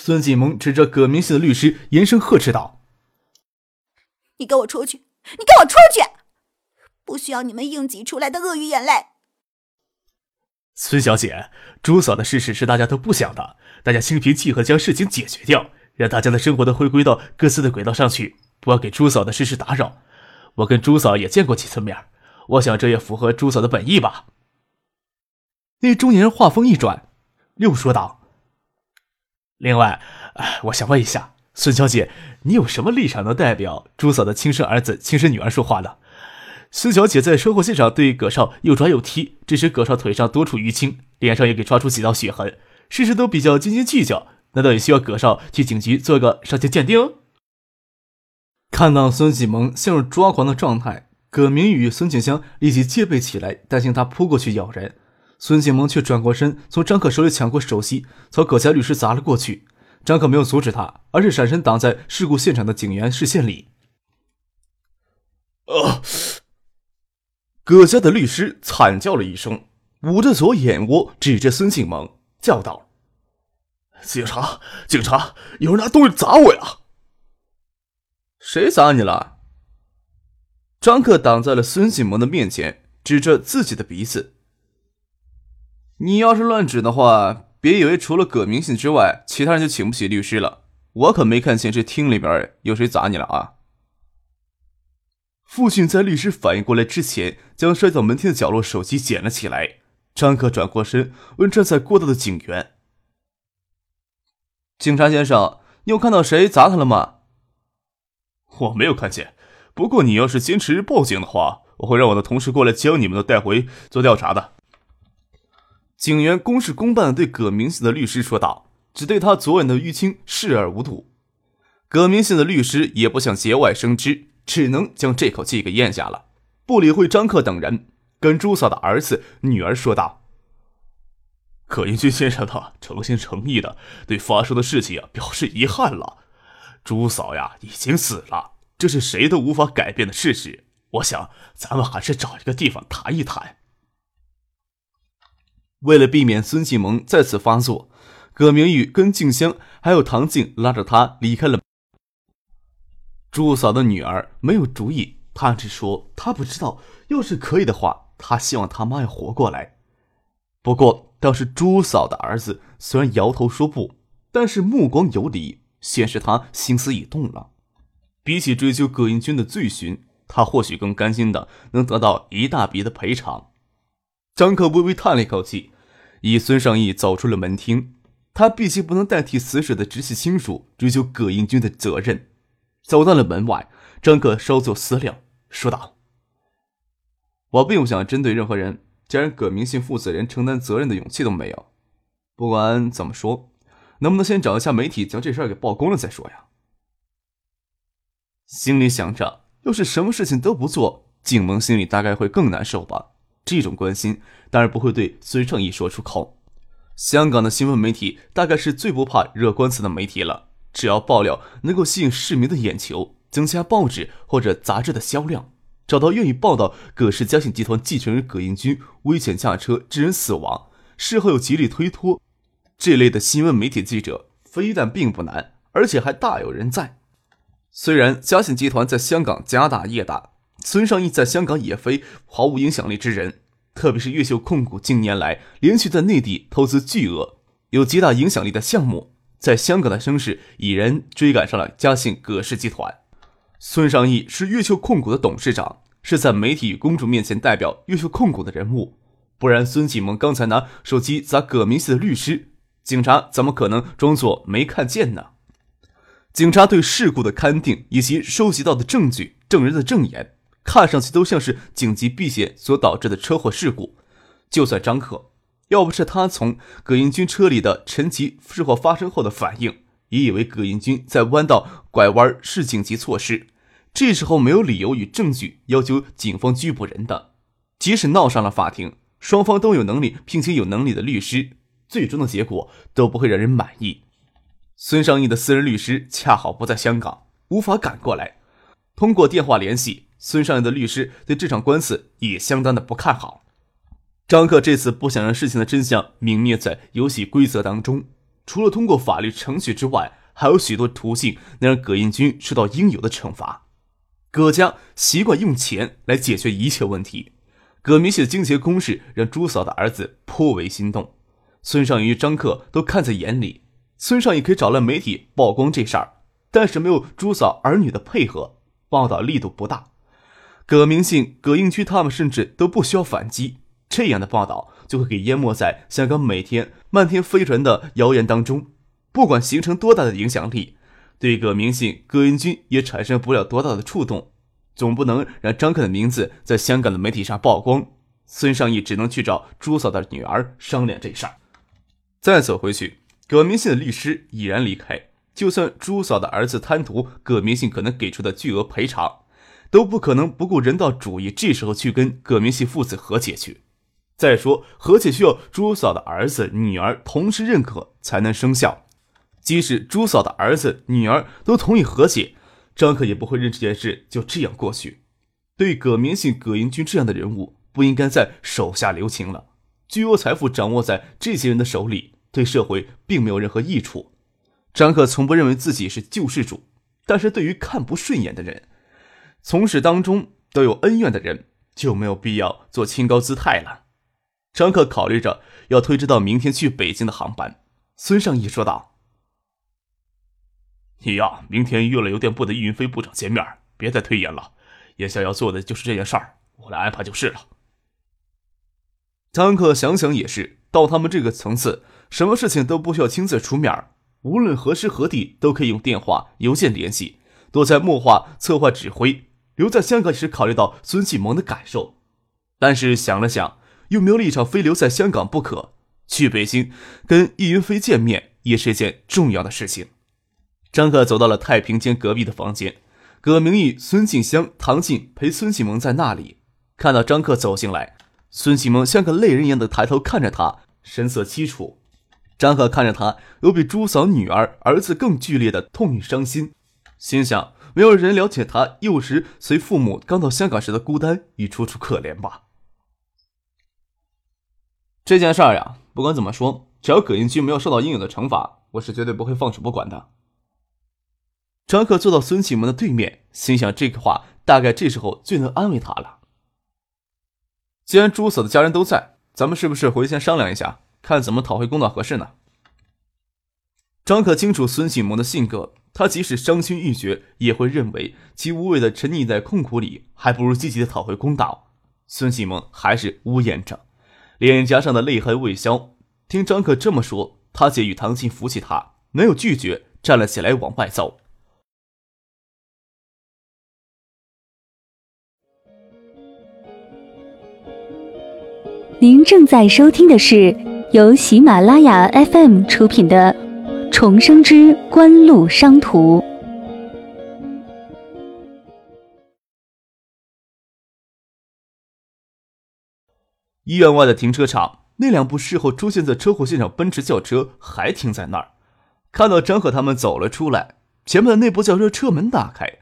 孙锦萌指着葛明信的律师，严声呵斥道：“你给我出去！你给我出去！不需要你们硬挤出来的鳄鱼眼泪。”孙小姐，朱嫂的事实是大家都不想的，大家心平气和将事情解决掉，让大家的生活都回归到各自的轨道上去，不要给朱嫂的事实打扰。我跟朱嫂也见过几次面，我想这也符合朱嫂的本意吧。那中年人话锋一转，又说道。另外，我想问一下，孙小姐，你有什么立场能代表朱嫂的亲生儿子、亲生女儿说话呢？孙小姐在车祸现场对葛少又抓又踢，致使葛少腿上多处淤青，脸上也给抓出几道血痕，事事都比较斤斤计较。难道也需要葛少去警局做个伤情鉴定？看到孙启萌陷入抓狂的状态，葛明宇、孙景香立即戒备起来，担心他扑过去咬人。孙景萌却转过身，从张可手里抢过手机，朝葛家律师砸了过去。张可没有阻止他，而是闪身挡在事故现场的警员视线里。啊！葛家的律师惨叫了一声，捂着左眼窝，指着孙景萌叫道：“警察，警察，有人拿东西砸我呀！”谁砸你了？张克挡在了孙景萌的面前，指着自己的鼻子。你要是乱指的话，别以为除了葛明信之外，其他人就请不起律师了。我可没看见这厅里边有谁砸你了啊！父亲在律师反应过来之前，将摔到门厅的角落手机捡了起来。张可转过身问站在过道的警员：“警察先生，你有看到谁砸他了吗？”“我没有看见。不过你要是坚持报警的话，我会让我的同事过来将你们都带回做调查的。”警员公事公办对葛明信的律师说道，只对他昨晚的淤青视而无睹。葛明信的律师也不想节外生枝，只能将这口气给咽下了，不理会张克等人，跟朱嫂的儿子、女儿说道：“葛英军先生呢，诚心诚意的对发生的事情啊表示遗憾了。朱嫂呀已经死了，这是谁都无法改变的事实。我想咱们还是找一个地方谈一谈。”为了避免孙继萌再次发作，葛明宇跟静香还有唐静拉着他离开了。朱嫂的女儿没有主意，她只说她不知道。要是可以的话，她希望他妈要活过来。不过，倒是朱嫂的儿子虽然摇头说不，但是目光有理，显示他心思已动了。比起追究葛英军的罪行，他或许更甘心的能得到一大笔的赔偿。张克微微叹了一口气，以孙尚义走出了门厅。他毕竟不能代替死者的直系亲属追究葛英军的责任。走到了门外，张克稍作思量，说道：“我并不想针对任何人，既然葛明信负责人承担责任的勇气都没有，不管怎么说，能不能先找一下媒体将这事给曝光了再说呀？”心里想着，要是什么事情都不做，景萌心里大概会更难受吧。这种关心当然不会对孙正义说出口。香港的新闻媒体大概是最不怕惹官司的媒体了，只要爆料能够吸引市民的眼球，增加报纸或者杂志的销量，找到愿意报道葛氏嘉信集团继承人葛应军危险驾车致人死亡，事后又极力推脱，这类的新闻媒体记者非但并不难，而且还大有人在。虽然嘉信集团在香港家大业大。孙尚义在香港也非毫无影响力之人，特别是越秀控股近年来连续在内地投资巨额、有极大影响力的项目，在香港的声势已然追赶上了嘉信葛氏集团。孙尚义是越秀控股的董事长，是在媒体与公众面前代表越秀控股的人物，不然孙启萌刚才拿手机砸葛明熙的律师，警察怎么可能装作没看见呢？警察对事故的勘定以及收集到的证据、证人的证言。看上去都像是紧急避险所导致的车祸事故。就算张克，要不是他从葛英军车里的陈吉事祸发生后的反应，也以为葛英军在弯道拐弯是紧急措施，这时候没有理由与证据要求警方拘捕人的。即使闹上了法庭，双方都有能力聘请有能力的律师，最终的结果都不会让人满意。孙尚义的私人律师恰好不在香港，无法赶过来。通过电话联系。孙尚义的律师对这场官司也相当的不看好。张克这次不想让事情的真相泯灭在游戏规则当中，除了通过法律程序之外，还有许多途径能让葛应军受到应有的惩罚。葛家习惯用钱来解决一切问题，葛明熙的金钱攻势让朱嫂的儿子颇为心动。孙尚义与张克都看在眼里，孙尚义可以找来媒体曝光这事儿，但是没有朱嫂儿女的配合，报道力度不大。葛明信、葛应区他们甚至都不需要反击，这样的报道就会给淹没在香港每天漫天飞传的谣言当中。不管形成多大的影响力，对葛明信、葛应军也产生不了多大的触动。总不能让张克的名字在香港的媒体上曝光。孙尚义只能去找朱嫂的女儿商量这事儿。再走回去，葛明信的律师已然离开。就算朱嫂的儿子贪图葛明信可能给出的巨额赔偿。都不可能不顾人道主义，这时候去跟葛明熙父子和解去。再说和解需要朱嫂的儿子、女儿同时认可才能生效。即使朱嫂的儿子、女儿都同意和解，张克也不会认这件事就这样过去。对葛明信、葛英军这样的人物，不应该在手下留情了。巨额财富掌握在这些人的手里，对社会并没有任何益处。张克从不认为自己是救世主，但是对于看不顺眼的人，从始当终都有恩怨的人，就没有必要做清高姿态了。张克考虑着要推迟到明天去北京的航班。孙尚义说道：“你呀，明天约了邮电部的易云飞部长见面，别再推延了。眼下要做的就是这件事儿，我来安排就是了。”张克想想也是，到他们这个层次，什么事情都不需要亲自出面，无论何时何地都可以用电话、邮件联系，都在幕画策划指挥。留在香港时，考虑到孙启萌的感受，但是想了想，又没有立场非留在香港不可。去北京跟易云飞见面也是一件重要的事情。张克走到了太平间隔壁的房间，葛明义、孙静香、唐静陪孙启萌在那里。看到张克走进来，孙启萌像个泪人一样的抬头看着他，神色凄楚。张克看着他，有比朱嫂女儿、儿子更剧烈的痛与伤心，心想。没有人了解他幼时随父母刚到香港时的孤单与楚楚可怜吧？这件事儿呀，不管怎么说，只要葛英军没有受到应有的惩罚，我是绝对不会放手不管的。张克坐到孙启蒙的对面，心想这个话大概这时候最能安慰他了。既然朱嫂的家人都在，咱们是不是回去先商量一下，看怎么讨回公道合适呢？张克清楚孙启蒙的性格。他即使伤心欲绝，也会认为其无谓的沉溺在痛苦里，还不如积极的讨回公道。孙启蒙还是呜咽着，脸颊上的泪痕未消。听张可这么说，他姐与唐静扶起他，没有拒绝，站了起来往外走。您正在收听的是由喜马拉雅 FM 出品的。重生之官路商途。医院外的停车场，那两部事后出现在车祸现场奔驰轿车还停在那儿。看到张赫他们走了出来，前面的那部轿车车门打开，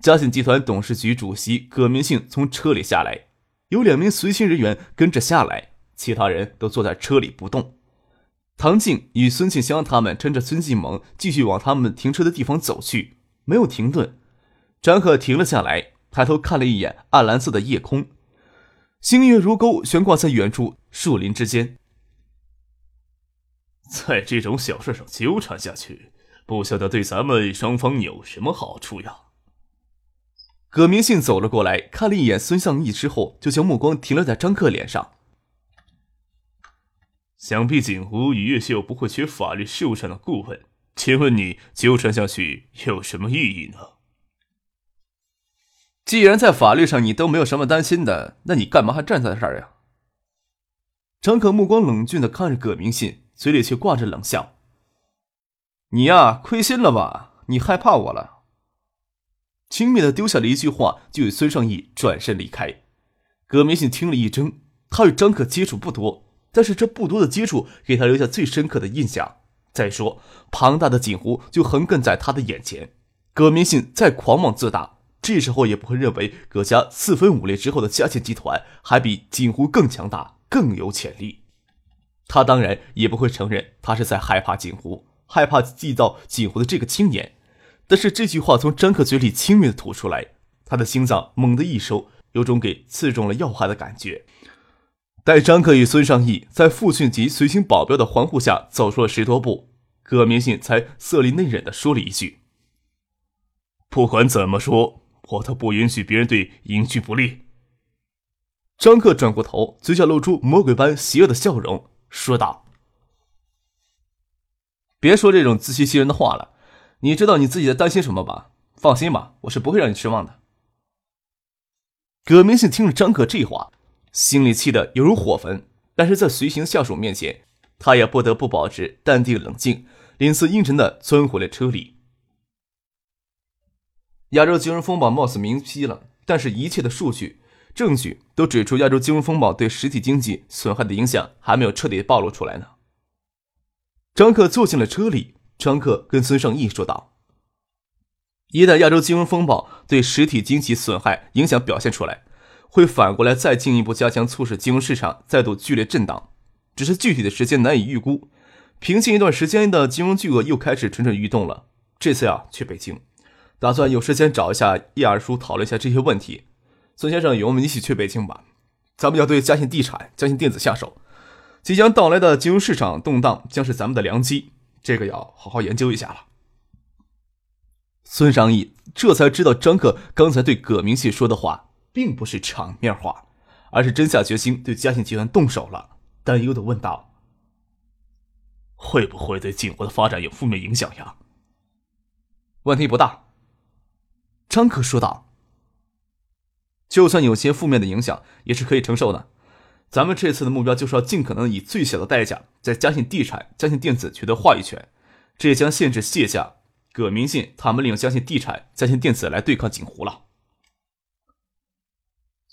嘉信集团董事局主席葛明信从车里下来，有两名随行人员跟着下来，其他人都坐在车里不动。唐静与孙庆香他们趁着孙继萌继续往他们停车的地方走去，没有停顿。张克停了下来，抬头看了一眼暗蓝色的夜空，星月如钩悬挂在远处树林之间。在这种小事上纠缠下去，不晓得对咱们双方有什么好处呀？葛明信走了过来，看了一眼孙向义之后，就将目光停留在张克脸上。想必锦湖与越秀不会缺法律事务上的顾问，请问你纠缠下去有什么意义呢？既然在法律上你都没有什么担心的，那你干嘛还站在这儿呀？张可目光冷峻的看着葛明信，嘴里却挂着冷笑。你呀，亏心了吧？你害怕我了？”轻蔑的丢下了一句话，就与孙尚义转身离开。葛明信听了一怔，他与张可接触不多，但是这不多的接触给他留下最深刻的印象。再说，庞大的锦湖就横亘在他的眼前。葛明信再狂妄自大，这时候也不会认为葛家四分五裂之后的嘉信集团还比锦湖更强大、更有潜力。他当然也不会承认他是在害怕锦湖，害怕缔造锦湖的这个青年。但是这句话从张克嘴里轻蔑的吐出来，他的心脏猛地一收，有种给刺中了要害的感觉。待张克与孙尚义在父亲及随行保镖的环护下走出了十多步，葛明信才色厉内荏的说了一句：“不管怎么说，我都不允许别人对尹居不利。”张克转过头，嘴角露出魔鬼般邪恶的笑容，说道：“别说这种自欺欺人的话了。”你知道你自己在担心什么吧？放心吧，我是不会让你失望的。葛明信听了张克这话，心里气得犹如火焚，但是在随行下属面前，他也不得不保持淡定冷静，脸色阴沉的钻回了车里。亚洲金融风暴貌似明晰了，但是一切的数据、证据都指出，亚洲金融风暴对实体经济损害的影响还没有彻底暴露出来呢。张克坐进了车里。张克跟孙尚义说道：“一旦亚洲金融风暴对实体经济损害影响表现出来，会反过来再进一步加强，促使金融市场再度剧烈震荡。只是具体的时间难以预估。平静一段时间的金融巨鳄又开始蠢蠢欲动了。这次啊，去北京，打算有时间找一下叶二叔讨论一下这些问题。孙先生，与我们一起去北京吧。咱们要对嘉信地产、嘉信电子下手。即将到来的金融市场动荡将是咱们的良机。”这个要好好研究一下了。孙尚义这才知道，张克刚才对葛明信说的话，并不是场面话，而是真下决心对嘉信集团动手了。担忧的问道：“会不会对景湖的发展有负面影响呀？”问题不大，张可说道：“就算有些负面的影响，也是可以承受的。”咱们这次的目标就是要尽可能以最小的代价，在嘉信地产、嘉信电子取得话语权，这也将限制谢家、葛明信他们利用嘉信地产、嘉信电子来对抗锦湖了。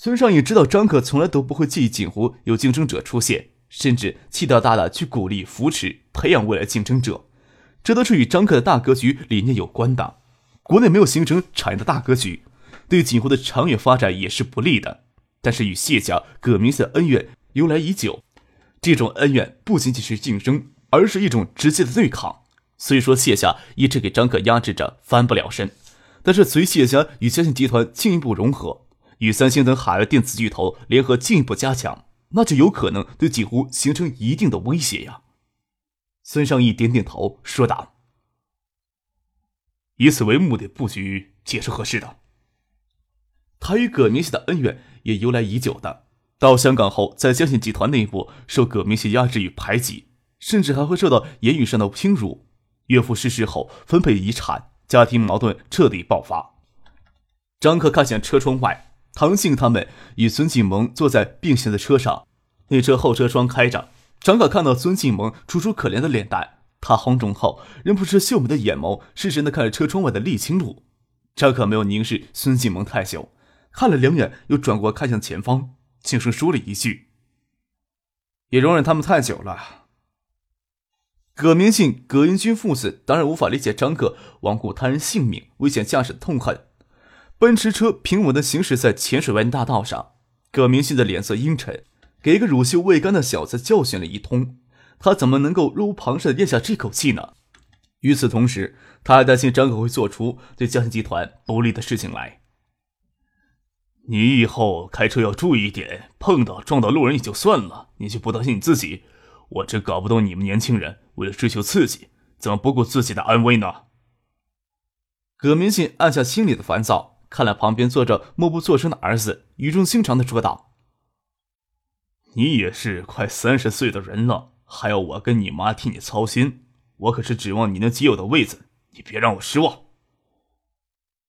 孙尚义知道张可从来都不会介意锦湖有竞争者出现，甚至气大大的去鼓励、扶持、培养未来竞争者，这都是与张可的大格局理念有关的。国内没有形成产业的大格局，对锦湖的长远发展也是不利的。但是与谢家、葛明的恩怨由来已久，这种恩怨不仅仅是竞争，而是一种直接的对抗。虽说谢家一直给张可压制着，翻不了身，但是随谢家与嘉信集团进一步融合，与三星等海外电子巨头联合进一步加强，那就有可能对几乎形成一定的威胁呀。孙尚义点点头，说道：“以此为目的布局，也是合适的。”他与葛明熙的恩怨。也由来已久的。到香港后，在江信集团内部受葛明熙压制与排挤，甚至还会受到言语上的轻辱。岳父逝世后分配遗产，家庭矛盾彻底爆发。张克看向车窗外，唐信他们与孙继萌坐在并行的车上，那车后车窗开着。张可看到孙继萌楚楚可怜的脸蛋，他慌中后仍不住秀美的眼眸，失神的看着车窗外的沥青路。张可没有凝视孙继萌太久。看了两眼，又转过看向前方，轻声说了一句：“也容忍他们太久了。”葛明信、葛英军父子当然无法理解张克罔顾他人性命、危险驾驶的痛恨。奔驰车平稳的行驶在浅水湾大道上，葛明信的脸色阴沉，给一个乳臭未干的小子教训了一通，他怎么能够若无旁事的咽下这口气呢？与此同时，他还担心张可会做出对江信集团不利的事情来。你以后开车要注意一点，碰到撞到路人也就算了，你就不担心你自己？我真搞不懂你们年轻人为了追求刺激，怎么不顾自己的安危呢？葛明信按下心里的烦躁，看了旁边坐着默不作声的儿子，语重心长的说道：“你也是快三十岁的人了，还要我跟你妈替你操心？我可是指望你能接我的位子，你别让我失望。”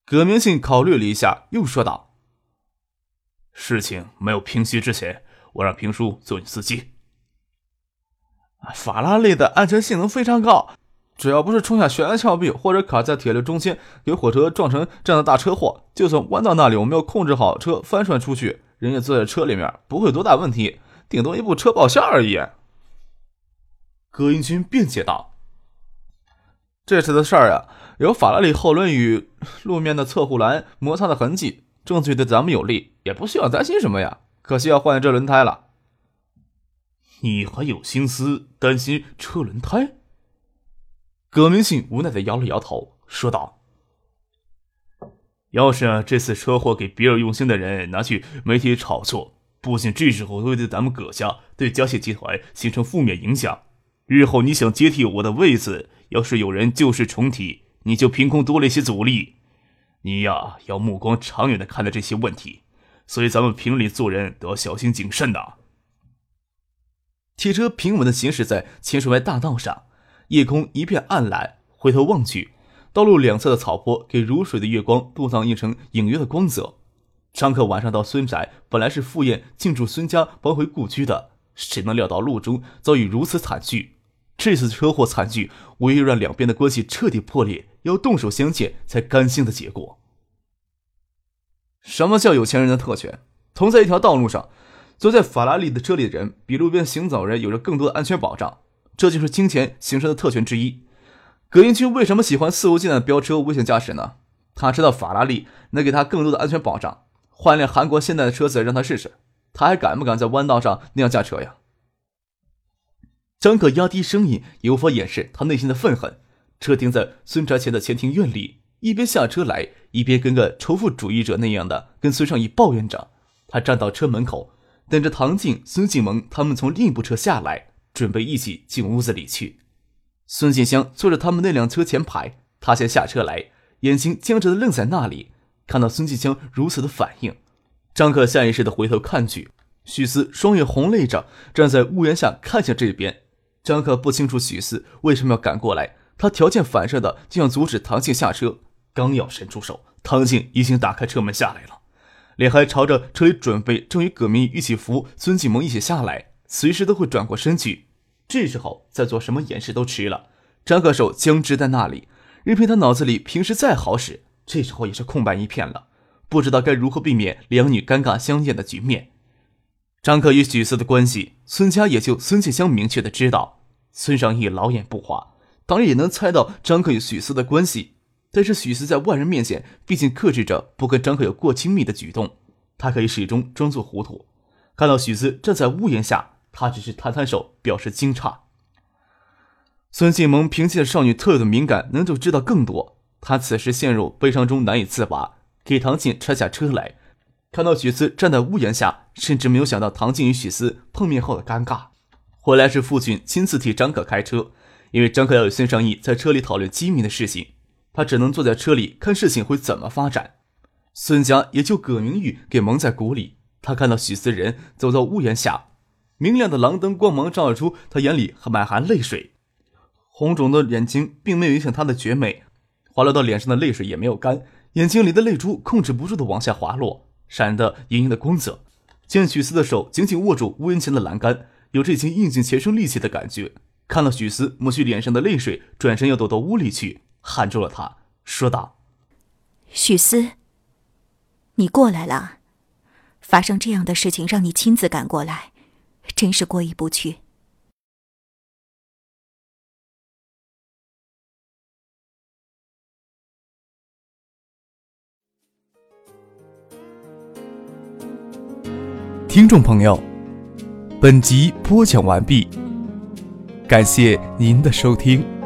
葛明信考虑了一下，又说道。事情没有平息之前，我让平叔做你司机。法拉利的安全性能非常高，只要不是冲下悬崖峭壁，或者卡在铁路中间，给火车撞成这样的大车祸，就算弯到那里，我们要控制好车翻船出去，人也坐在车里面，不会多大问题，顶多一部车爆线而已。葛英军辩解道：“这次的事儿啊，有法拉利后轮与路面的侧护栏摩擦的痕迹，证据对咱们有利，也不需要担心什么呀。可惜要换这轮胎了。你还有心思担心车轮胎？”葛明信无奈的摇了摇头，说道：“要是这次车祸给别有用心的人拿去媒体炒作，不仅这时候会对咱们葛家、对嘉信集团形成负面影响，日后你想接替我的位子，要是有人旧事重提，你就凭空多了一些阻力。你呀，要目光长远的看待这些问题，所以咱们平里做人都要小心谨慎的。”汽车平稳的行驶在清水湾大道上。夜空一片暗蓝，回头望去，道路两侧的草坡给如水的月光镀上一层隐约的光泽。张克晚上到孙宅，本来是赴宴庆祝孙家搬回故居的，谁能料到路中遭遇如此惨剧？这次车祸惨剧，唯有让两边的关系彻底破裂，要动手相见才甘心的结果。什么叫有钱人的特权？同在一条道路上，坐在法拉利的车里的人，比路边行走人有着更多的安全保障。这就是金钱形成的特权之一。葛英军为什么喜欢肆无忌惮的飙车、危险驾驶呢？他知道法拉利能给他更多的安全保障。换辆韩国现代的车子让他试试，他还敢不敢在弯道上那样驾车呀？张可压低声音，也无法掩饰他内心的愤恨。车停在孙宅前的前庭院里，一边下车来，一边跟个仇富主义者那样的跟孙尚义抱怨着。他站到车门口，等着唐静、孙静萌他们从另一部车下来。准备一起进屋子里去。孙静香坐着他们那辆车前排，他先下车来，眼睛僵着的愣在那里。看到孙静香如此的反应，张克下意识的回头看去，许思双眼红泪着，站在屋檐下看向这边。张克不清楚许思为什么要赶过来，他条件反射的就想阻止唐静下车，刚要伸出手，唐静已经打开车门下来了，脸还朝着车里，准备正与葛明一起扶孙继萌一起下来。随时都会转过身去，这时候再做什么掩饰都迟了。张克手僵直在那里，任凭他脑子里平时再好使，这时候也是空白一片了，不知道该如何避免两女尴尬相见的局面。张克与许思的关系，孙家也就孙庆香明确的知道。孙尚义老眼不花，当然也能猜到张克与许思的关系，但是许思在外人面前毕竟克制着不跟张克有过亲密的举动，他可以始终装作糊涂。看到许思站在屋檐下。他只是摊摊手，表示惊诧。孙静萌凭借少女特有的敏感，能够知道更多。她此时陷入悲伤中难以自拔，给唐静拆下车来，看到许思站在屋檐下，甚至没有想到唐静与许思碰面后的尴尬。回来是父亲亲自替张可开车，因为张可要与孙尚义在车里讨论机密的事情，他只能坐在车里看事情会怎么发展。孙家也就葛明玉给蒙在鼓里。他看到许思人走到屋檐下。明亮的廊灯光芒照出他眼里满含泪水，红肿的眼睛并没有影响他的绝美，滑落到脸上的泪水也没有干，眼睛里的泪珠控制不住的往下滑落，闪得莹莹的光泽。见许思的手紧紧握住屋檐前的栏杆，有着已经用尽全身力气的感觉。看到许思抹去脸上的泪水，转身要躲到屋里去，喊住了他，说道：“许思，你过来了，发生这样的事情让你亲自赶过来。”真是过意不去。听众朋友，本集播讲完毕，感谢您的收听。